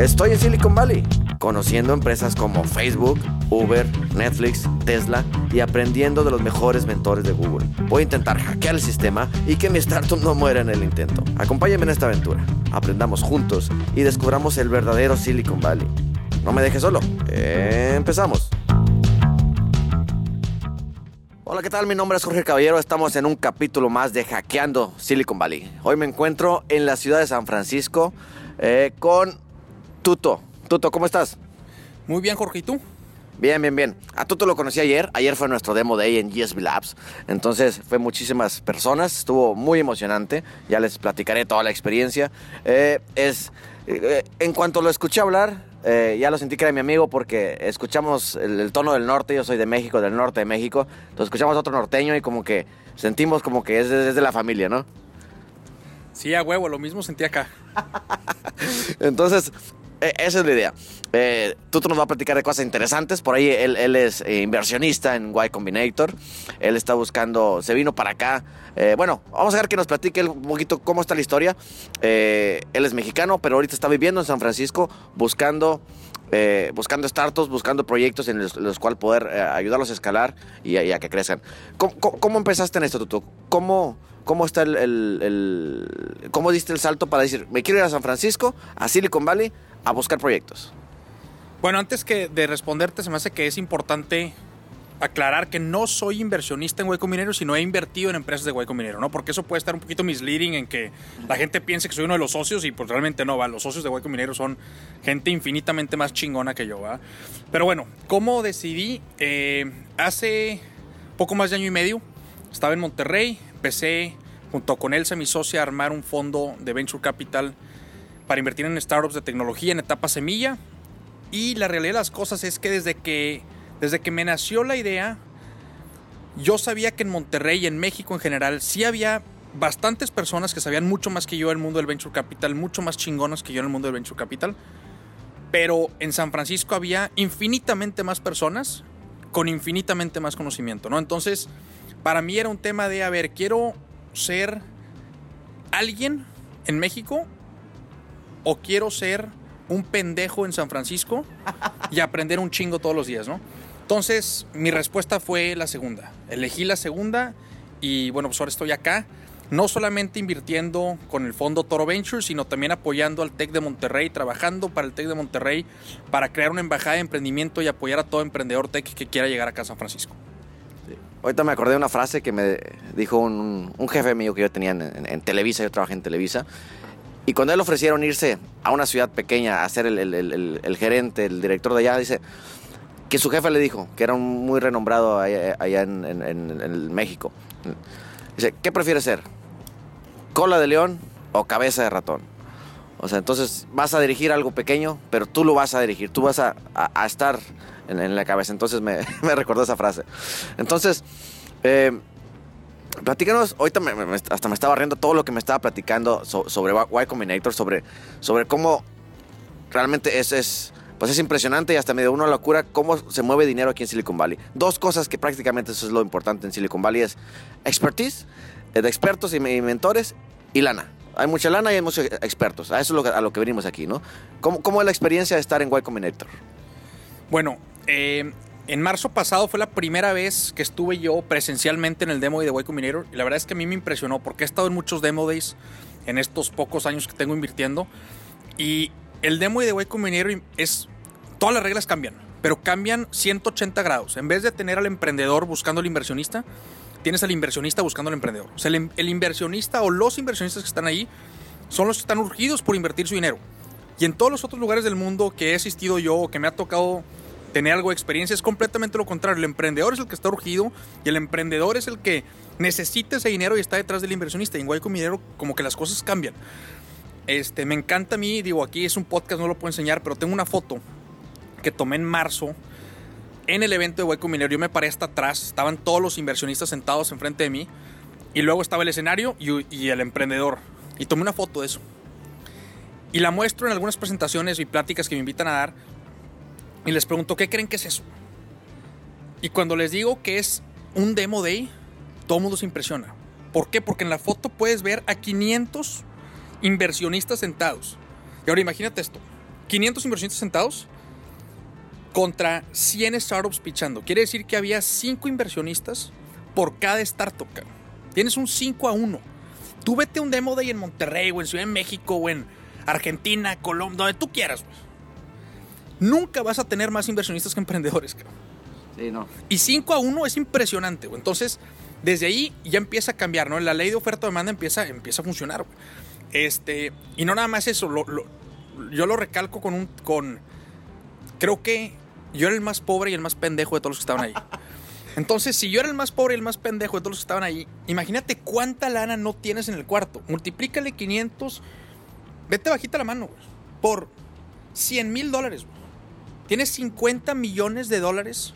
Estoy en Silicon Valley, conociendo empresas como Facebook, Uber, Netflix, Tesla y aprendiendo de los mejores mentores de Google. Voy a intentar hackear el sistema y que mi startup no muera en el intento. Acompáñenme en esta aventura. Aprendamos juntos y descubramos el verdadero Silicon Valley. No me dejes solo. Empezamos. Hola, ¿qué tal? Mi nombre es Jorge Caballero. Estamos en un capítulo más de Hackeando Silicon Valley. Hoy me encuentro en la ciudad de San Francisco eh, con Tuto. Tuto, ¿cómo estás? Muy bien, Jorge, ¿y tú? Bien, bien, bien. A Tuto lo conocí ayer. Ayer fue nuestro demo day en GSB Labs. Entonces fue muchísimas personas. Estuvo muy emocionante. Ya les platicaré toda la experiencia. Eh, es, eh, en cuanto lo escuché hablar, eh, ya lo sentí que era mi amigo porque escuchamos el, el, tono del norte. Yo soy de México, del norte de México. Entonces escuchamos otro norteño y como que sentimos como que es de, es de la familia, ¿no? Sí, a huevo, lo mismo sentí acá. Entonces, esa es la idea. Eh, Tuto nos va a platicar de cosas interesantes. Por ahí él, es eh, inversionista en Y Combinator. Él está buscando, se vino para acá. Eh, bueno, vamos a ver que nos platique un poquito cómo está la historia. Eh, él es mexicano, pero ahorita está viviendo en San Francisco buscando, buscando startups, buscando proyectos en los, cuales poder ayudarlos a escalar y, a que crezcan. ¿Cómo, empezaste en esto, Tuto? ¿Cómo, ¿Cómo está el, cómo diste el salto para decir, me quiero ir a San Francisco, a Silicon Valley, a buscar proyectos? Bueno, antes que de responderte, se me hace que es importante aclarar que no soy inversionista en Hueco Minero, sino he invertido en empresas de Hueco Minero, ¿no? Porque eso puede estar un poquito misleading en que la gente piense que soy uno de los socios y pues realmente no, ¿va? Los socios de Hueco Minero son gente infinitamente más chingona que yo, ¿va? Pero bueno, ¿cómo decidí? Eh, hace poco más de año y medio estaba en Monterrey, empecé junto con Elsa, mi socia, a armar un fondo de Venture Capital para invertir en startups de tecnología en etapa semilla. Y la realidad de las cosas es que desde que, desde que me nació la idea, yo sabía que en Monterrey y en México en general sí había bastantes personas que sabían mucho más que yo del mundo del Venture Capital, mucho más chingonas que yo en el mundo del Venture Capital. Pero en San Francisco había infinitamente más personas con infinitamente más conocimiento, ¿no? Entonces, para mí era un tema de, a ver, quiero ser alguien en México o quiero ser un pendejo en San Francisco y aprender un chingo todos los días, ¿no? Entonces, mi respuesta fue la segunda. Elegí la segunda y bueno, pues ahora estoy acá, no solamente invirtiendo con el fondo Toro Ventures, sino también apoyando al TEC de Monterrey, trabajando para el TEC de Monterrey para crear una embajada de emprendimiento y apoyar a todo emprendedor TEC que quiera llegar acá a San Francisco. Ahorita me acordé de una frase que me dijo un, jefe mío que yo tenía en, en, en, Televisa, yo trabajé en Televisa, y cuando él ofrecieron irse a una ciudad pequeña a ser el, gerente, el director de allá, dice que su jefe le dijo, que era un muy renombrado allá, allá en, en, México, dice, ¿qué prefiere ser? ¿Cola de león o cabeza de ratón? O sea, entonces vas a dirigir algo pequeño, pero tú lo vas a dirigir, tú vas a, estar en, en, la cabeza. Entonces me, me, recordó esa frase. Entonces, eh, platícanos, ahorita me, hasta me estaba riendo todo lo que me estaba platicando so, sobre Y Combinator, sobre, sobre cómo realmente es, es, pues es impresionante y hasta me dio una locura cómo se mueve dinero aquí en Silicon Valley. Dos cosas que prácticamente eso es lo importante en Silicon Valley es expertise, de expertos y mentores y lana. Hay mucha lana y hay muchos expertos. A eso es lo, a lo que venimos aquí, ¿no? ¿Cómo, ¿Cómo, es la experiencia de estar en Y Combinator? Bueno, eh, en marzo pasado fue la primera vez que estuve yo presencialmente en el demo de Y Combinator y la verdad es que a mí me impresionó porque he estado en muchos demo days en estos pocos años que tengo invirtiendo y el demo de Y Combinator es todas las reglas cambian, pero cambian 180 grados. En vez de tener al emprendedor buscando al inversionista, tienes al inversionista buscando al emprendedor. O sea, el, el, inversionista o los inversionistas que están ahí son los que están urgidos por invertir su dinero. Y en todos los otros lugares del mundo que he asistido yo que me ha tocado tener algo de experiencia es completamente lo contrario. El emprendedor es el que está urgido y el emprendedor es el que necesita ese dinero y está detrás del inversionista. Y en Guayco Minero como que las cosas cambian. Este, me encanta a mí, digo, aquí es un podcast, no lo puedo enseñar, pero tengo una foto que tomé en marzo en el evento de Hueco Minero. Yo me paré hasta atrás, estaban todos los inversionistas sentados enfrente de mí y luego estaba el escenario y, y el emprendedor. Y tomé una foto de eso. Y la muestro en algunas presentaciones y pláticas que me invitan a dar y les pregunto, ¿qué creen que es eso? Y cuando les digo que es un demo day, todo mundo se impresiona. ¿Por qué? Porque en la foto puedes ver a 500 inversionistas sentados. Y ahora imagínate esto. 500 inversionistas sentados contra 100 startups pichando. Quiere decir que había 5 inversionistas por cada startup. Tienes un 5 a 1. Tú vete a un demo day en Monterrey o en Ciudad de México o en Argentina, Colombia, donde tú quieras. Nunca vas a tener más inversionistas que emprendedores, cabrón. Sí, no. Y 5 a 1 es impresionante, güey. Entonces, desde ahí ya empieza a cambiar, ¿no? La ley de oferta-demanda empieza, empieza a funcionar, güey. Este, y no nada más eso, lo, lo, yo lo recalco con un. con. Creo que yo era el más pobre y el más pendejo de todos los que estaban ahí. Entonces, si yo era el más pobre y el más pendejo de todos los que estaban ahí, imagínate cuánta lana no tienes en el cuarto. Multiplícale 500. Vete bajita la mano, güey. Por 100 mil dólares, güey. Tienes 50 millones de dólares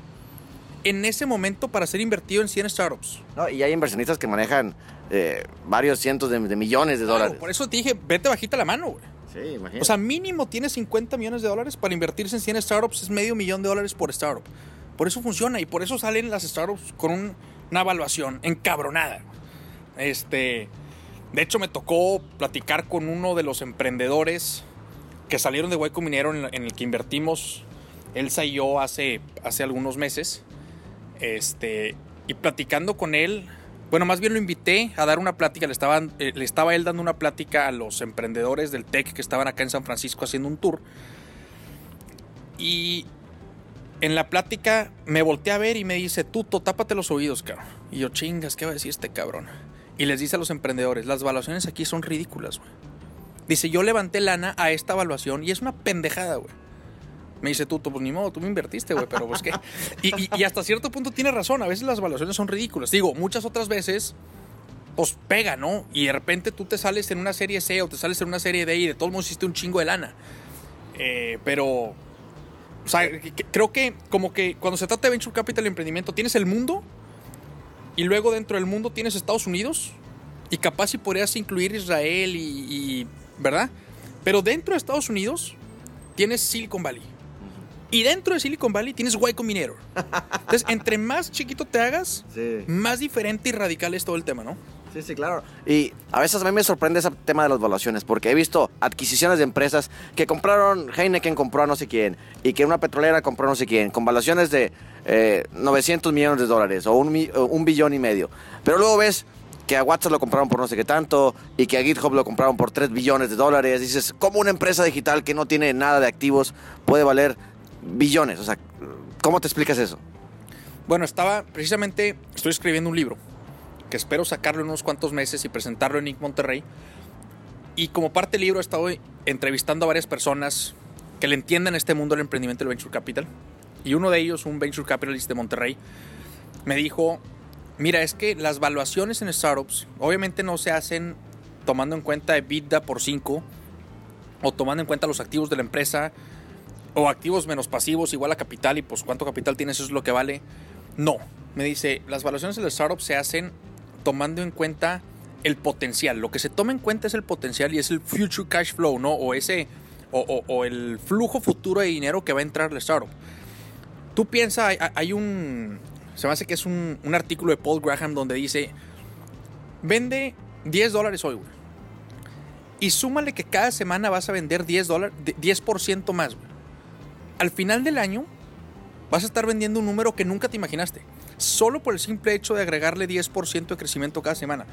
en ese momento para ser invertido en 100 startups. No, y hay inversionistas que manejan eh, varios cientos de, de millones de Claro, dólares. por eso te dije, vete bajita la mano, güey. Sí, imagínate. O sea, mínimo tienes 50 millones de dólares para invertirse en 100 startups, es medio millón de dólares por startup. Por eso funciona y por eso salen las startups con un- una evaluación encabronada. Este, de hecho, me tocó platicar con uno de los emprendedores que salieron de Hueco Minero en el que invertimos Elsa y yo hace, hace algunos meses. Este, y platicando con él, bueno, más bien lo invité a dar una plática. Le, eh, le estaba él dando una plática a los emprendedores del TEC que estaban acá en San Francisco haciendo un tour. Y en la plática me volteé a ver y me dice, Tuto, tápate los oídos, cabrón. Y yo, chingas, ¿qué va a decir este cabrón? Y les dice a los emprendedores, las evaluaciones aquí son ridículas, güey. Dice, yo levanté lana a esta evaluación y es una pendejada, güey. Me dice Tuto, pues ni modo, tú me invertiste, güey, pero pues qué. Y, y- y hasta cierto punto tiene razón, a veces las evaluaciones son ridículas. Digo, muchas otras veces, pues pega, ¿no? Y de repente tú te sales en una serie C o te sales en una serie D y de todos modos hiciste un chingo de lana. Eh, pero, o sea, creo que como que cuando se trata de Venture Capital y emprendimiento, tienes el mundo y luego dentro del mundo tienes Estados Unidos y capaz si podrías incluir Israel y, y- ¿verdad? Pero dentro de Estados Unidos tienes Silicon Valley. Y dentro de Silicon Valley tienes Y Combinator. Entonces, entre más chiquito te hagas, Sí. más diferente y radical es todo el tema, ¿no? Sí, sí, claro. Y a veces a mí me sorprende ese tema de las valuaciones, porque he visto adquisiciones de empresas que compraron, Heineken compró a no sé quién, y que una petrolera compró a no sé quién, con valuaciones de eh, 900 millones de dólares o un, o un billón y medio. Pero luego ves que a WhatsApp lo compraron por no sé qué tanto, y que a GitHub lo compraron por 3 billones de dólares. Dices, ¿cómo una empresa digital que no tiene nada de activos puede valer billones? O sea, ¿cómo te explicas eso? Bueno, estaba precisamente, estoy escribiendo un libro que espero sacarlo en unos cuantos meses y presentarlo en Inc. Monterrey. Y como parte del libro he estado entrevistando a varias personas que le entiendan este mundo del emprendimiento del Venture Capital. Y uno de ellos, un Venture Capitalist de Monterrey, me dijo, mira, es que las valuaciones en startups obviamente no se hacen tomando en cuenta EBITDA por 5 o tomando en cuenta los activos de la empresa o activos menos pasivos igual a capital y pues cuánto capital tienes eso es lo que vale. No, me dice, las valuaciones de las startups se hacen tomando en cuenta el potencial. Lo que se toma en cuenta es el potencial y es el future cash flow, ¿no? O ese, o, el flujo futuro de dinero que va a entrar la startup. Tú piensas, hay, hay un, se me hace que es un, un artículo de Paul Graham donde dice, vende 10 dólares hoy, güey. Y súmale que cada semana vas a vender 10 dólares, 10% más, güey. Al final del año vas a estar vendiendo un número que nunca te imaginaste. Solo por el simple hecho de agregarle 10% de crecimiento cada semana.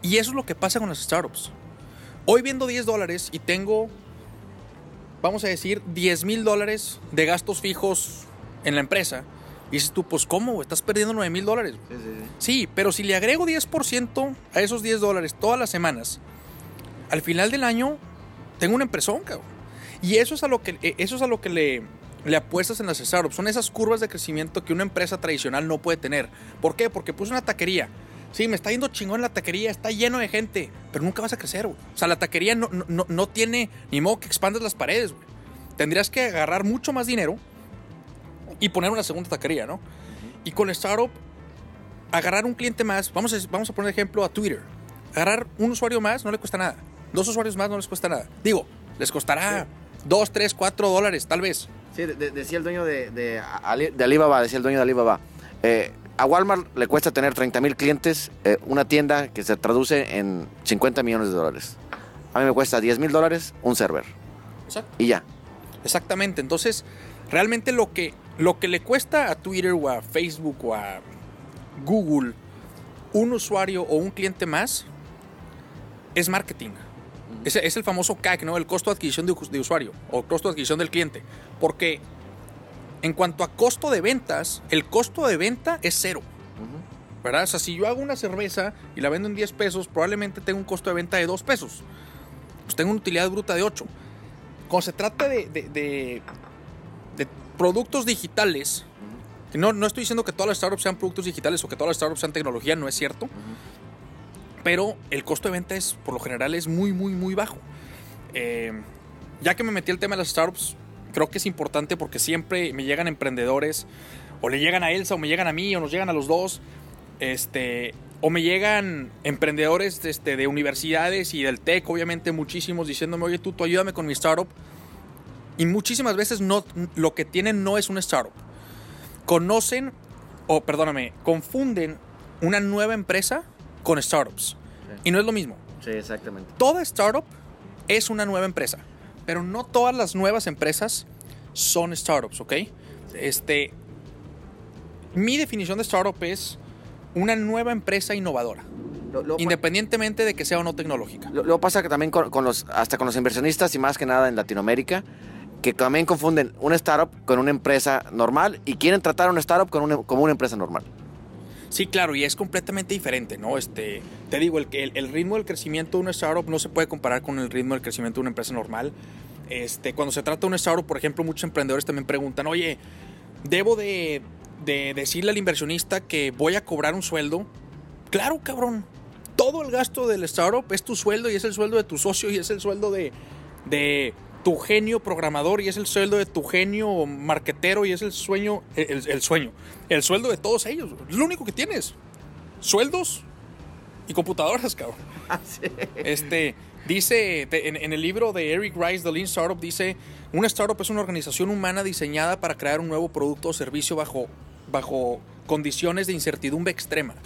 Y eso es lo que pasa con las startups. Hoy vendo 10 dólares y tengo, vamos a decir, 10 mil dólares de gastos fijos en la empresa. Y dices tú, pues ¿cómo? Estás perdiendo 9 mil dólares. Sí, pero si le agrego 10% a esos 10 dólares todas las semanas, al final del año tengo una empresón, cabrón. Y eso es a lo que, eh, eso es a lo que le, le apuestas en las startups. Son esas curvas de crecimiento que una empresa tradicional no puede tener. ¿Por qué? Porque puse una taquería. Sí, me está yendo chingón la taquería, está lleno de gente, pero nunca vas a crecer, güey. O sea, la taquería no, no- no, tiene ni modo que expandas las paredes, güey. Tendrías que agarrar mucho más dinero y poner una segunda taquería, ¿no? Y con la startup, agarrar un cliente más, vamos a, vamos a poner ejemplo a Twitter. Agarrar un usuario más no le cuesta nada. Dos usuarios más no les cuesta nada. Digo, les costará dos, tres, cuatro dólares, tal vez. Sí, de- de- decía el dueño de, de, Ali- de Alibaba, decía el dueño de Alibaba. eh, a Walmart le cuesta tener 30 mil clientes, eh, una tienda que se traduce en 50 millones de dólares. A mí me cuesta 10 mil dólares un server. Exacto. Y ya. Exactamente. Entonces, realmente lo que, lo que le cuesta a Twitter o a Facebook o a Google un usuario o un cliente más es marketing. Es, es el famoso CAC, ¿no? El costo de adquisición de, de usuario o costo de adquisición del cliente. Porque en cuanto a costo de ventas, el costo de venta es cero. ¿Verdad? O sea, si yo hago una cerveza y la vendo en 10 pesos, probablemente tengo un costo de venta de 2 pesos. Pues tengo una utilidad bruta de 8. Cuando se trata de, de, de- de productos digitales, que no, no estoy diciendo que todas las startups sean productos digitales o que todas las startups sean tecnología, no es cierto. Pero el costo de venta es, por lo general, es muy, muy, muy bajo. Eh, ya que me metí el tema de las startups, creo que es importante porque siempre me llegan emprendedores, o le llegan a Elsa, o me llegan a mí, o nos llegan a los dos, este, o me llegan emprendedores este, de universidades y del TEC, obviamente muchísimos, diciéndome, oye, tú, tú ayúdame con mi startup. Y muchísimas veces no, lo que tienen no es una startup. Conocen, o perdóname, confunden una nueva empresa con startups. Y no es lo mismo Sí, exactamente. toda startup es una nueva empresa, pero no todas las nuevas empresas son startups, ¿ok? Este, mi definición de startup es una nueva empresa innovadora, Lo, lo- independientemente de que sea o no tecnológica. lo- luego pasa que también con, con los, hasta con los inversionistas y más que nada en Latinoamérica, que también confunden una startup con una empresa normal y quieren tratar a una startup con una, como una empresa normal. Sí, claro, y es completamente diferente, ¿no? Este, te digo, el, ritmo del crecimiento de una startup no se puede comparar con el ritmo del crecimiento de una empresa normal. Este, cuando se trata de una startup, por ejemplo, muchos emprendedores también preguntan, oye, ¿debo de, de decirle al inversionista que voy a cobrar un sueldo? Claro, cabrón. Todo el gasto del startup es tu sueldo y es el sueldo de tu socio y es el sueldo de, de tu genio programador y es el sueldo de tu genio marquetero y es el sueño, el, el sueño, el sueldo de todos ellos. Es lo único que tienes. Sueldos y computadoras, cabrón. Este, dice, te- en, en el libro de Eric Rice, The Lean Startup, dice, una startup es una organización humana diseñada para crear un nuevo producto o servicio bajo, bajo condiciones de incertidumbre extrema.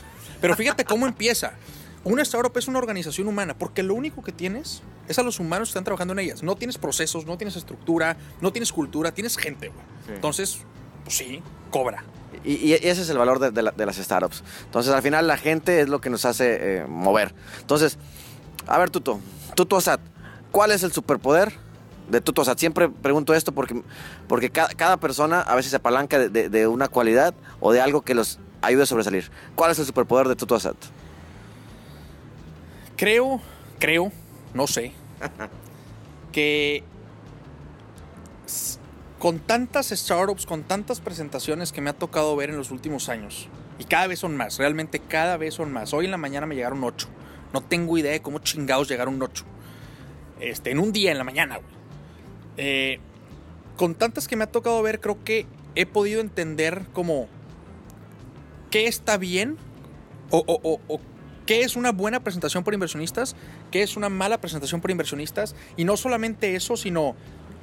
Pero fíjate cómo empieza. Una startup es una organización humana porque lo único que tienes es a los humanos que están trabajando en ellas. No tienes procesos, no tienes estructura, no tienes cultura, tienes gente, güey. Sí. Entonces, pues sí, cobra. Y, y ese es el valor de, de la- de las startups. Entonces, al final, la gente es lo que nos hace eh, mover. Entonces, a ver, Tuto, Tuto Asad, ¿cuál es el superpoder de Tuto Asad? Siempre pregunto esto porque, porque cada, cada persona a veces se apalanca de, de- de una cualidad o de algo que los ayude a sobresalir. ¿Cuál es el superpoder de Tuto Asad? Creo, creo, no sé, que con tantas startups, con tantas presentaciones que me ha tocado ver en los últimos años, y cada vez son más, realmente cada vez son más. Hoy en la mañana me llegaron ocho. No tengo idea de cómo chingados llegaron ocho. Este, en un día, en la mañana, güey. Eh, con tantas que me ha tocado ver, creo que he podido entender como qué está bien o, o- o- o qué es una buena presentación por inversionistas, qué es una mala presentación por inversionistas, y no solamente eso, sino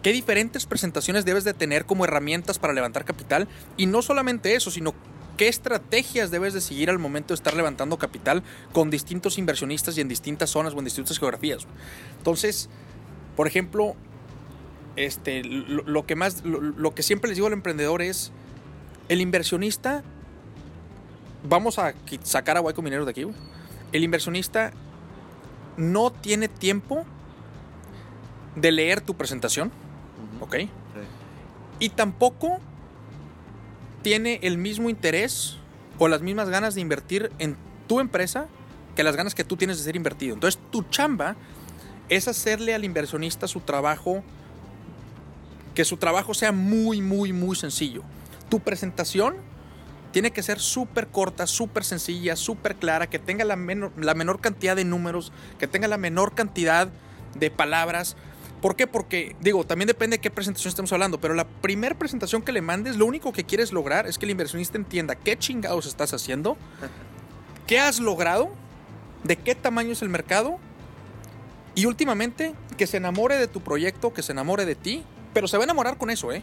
qué diferentes presentaciones debes de tener como herramientas para levantar capital, y no solamente eso, sino qué estrategias debes de seguir al momento de estar levantando capital con distintos inversionistas y en distintas zonas o en distintas geografías. Entonces, por ejemplo, este, lo, que más, lo, que siempre les digo al emprendedor es, el inversionista, vamos a sacar a Hueco Minero de aquí, güey. El inversionista no tiene tiempo de leer tu presentación, ¿ok? Y tampoco tiene el mismo interés o las mismas ganas de invertir en tu empresa que las ganas que tú tienes de ser invertido. Entonces, tu chamba es hacerle al inversionista su trabajo, que su trabajo sea muy, muy, muy sencillo. Tu presentación tiene que ser súper corta, súper sencilla, súper clara, que tenga la menor, cantidad de números, que tenga la menor cantidad de palabras. ¿Por qué? Porque, digo, también depende de qué presentación estemos hablando, pero la primera presentación que le mandes, lo único que quieres lograr es que el inversionista entienda qué chingados estás haciendo, qué has logrado, de qué tamaño es el mercado y últimamente que se enamore de tu proyecto, que se enamore de ti, pero se va a enamorar con eso, ¿eh?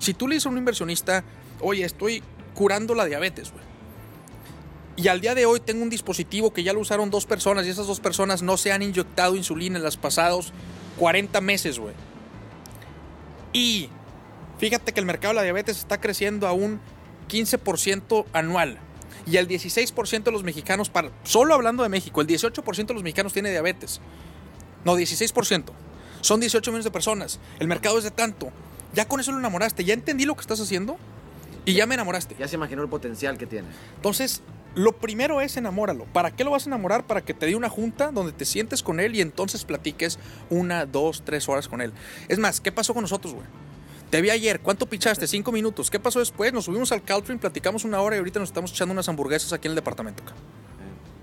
Si tú le dices a un inversionista, oye, estoy curando la diabetes, güey. Y al día de hoy tengo un dispositivo que ya lo usaron dos personas y esas dos personas no se han inyectado insulina en los pasados 40 meses, güey. Y fíjate que el mercado de la diabetes está creciendo a un 15% anual. Y el 16% de los mexicanos, para, solo hablando de México, el 18% de los mexicanos tiene diabetes. No, 16%. Son 18 millones de personas. El mercado es de tanto. Ya con eso lo enamoraste. Ya entendí lo que estás haciendo y ya me enamoraste. Ya se imaginó el potencial que tiene. Entonces, lo primero es enamóralo. ¿Para qué lo vas a enamorar? Para que te dé una junta donde te sientes con él y entonces platiques una, dos, tres horas con él. Es más, ¿qué pasó con nosotros, güey? Te vi ayer, ¿cuánto pichaste? Cinco minutos. ¿Qué pasó después? Nos subimos al Caltrin, platicamos una hora y ahorita nos estamos echando unas hamburguesas aquí en el departamento.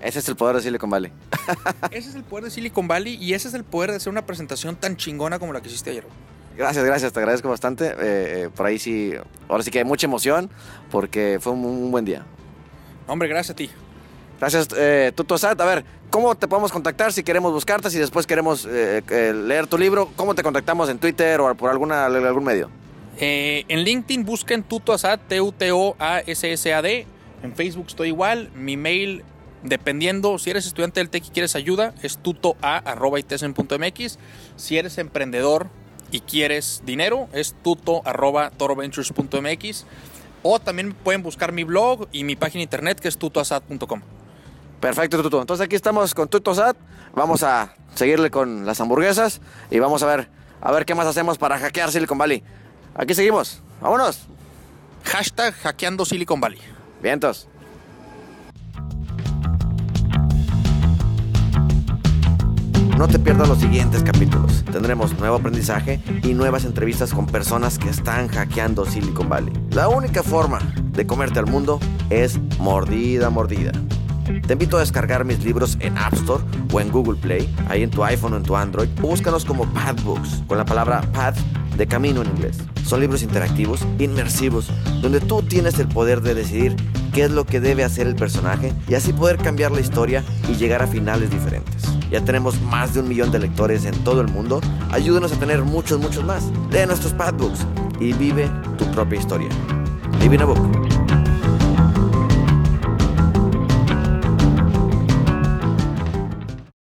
Ese es el poder de Silicon Valley. ese es el poder de Silicon Valley y ese es el poder de hacer una presentación tan chingona como la que hiciste ayer. Gracias, gracias, te agradezco bastante. Eh, eh, por ahí sí, ahora sí que hay mucha emoción porque fue un, buen día. Hombre, gracias a ti. Gracias, eh, Tuto Sat. A ver, ¿cómo te podemos contactar si queremos buscarte, si después queremos eh, leer tu libro? ¿Cómo te contactamos en Twitter o por alguna, algún medio? en LinkedIn busquen Tuto Asad, T-U-T-O-A-S-S-A-D. En Facebook estoy igual. Mi mail Dependiendo, si eres estudiante del TEC y quieres ayuda, es tutoa.itesen.mx. Si eres emprendedor y quieres dinero, es tuto.toroventures.mx. O también pueden buscar mi blog y mi página internet que es tutoasat.com. Perfecto, Tuto. Entonces aquí estamos con Tutosat. Vamos a seguirle con las hamburguesas y vamos a ver, a ver qué más hacemos para hackear Silicon Valley. Aquí seguimos. Vámonos. Hashtag hackeando Silicon Valley. Vientos. No te pierdas los siguientes capítulos. Tendremos nuevo aprendizaje y nuevas entrevistas con personas que están hackeando Silicon Valley. La única forma de comerte al mundo es mordida, mordida. Te invito a descargar mis libros en App Store o en Google Play, ahí en tu iPhone o en tu Android. búscanos como Path Books, con la palabra path de camino en inglés. Son libros interactivos, inmersivos, donde tú tienes el poder de decidir qué es lo que debe hacer el personaje y así poder cambiar la historia y llegar a finales diferentes. Ya tenemos más de un millón de lectores en todo el mundo. Ayúdenos a tener muchos, muchos más. Lee nuestros Padbooks y vive tu propia historia. Live in a book.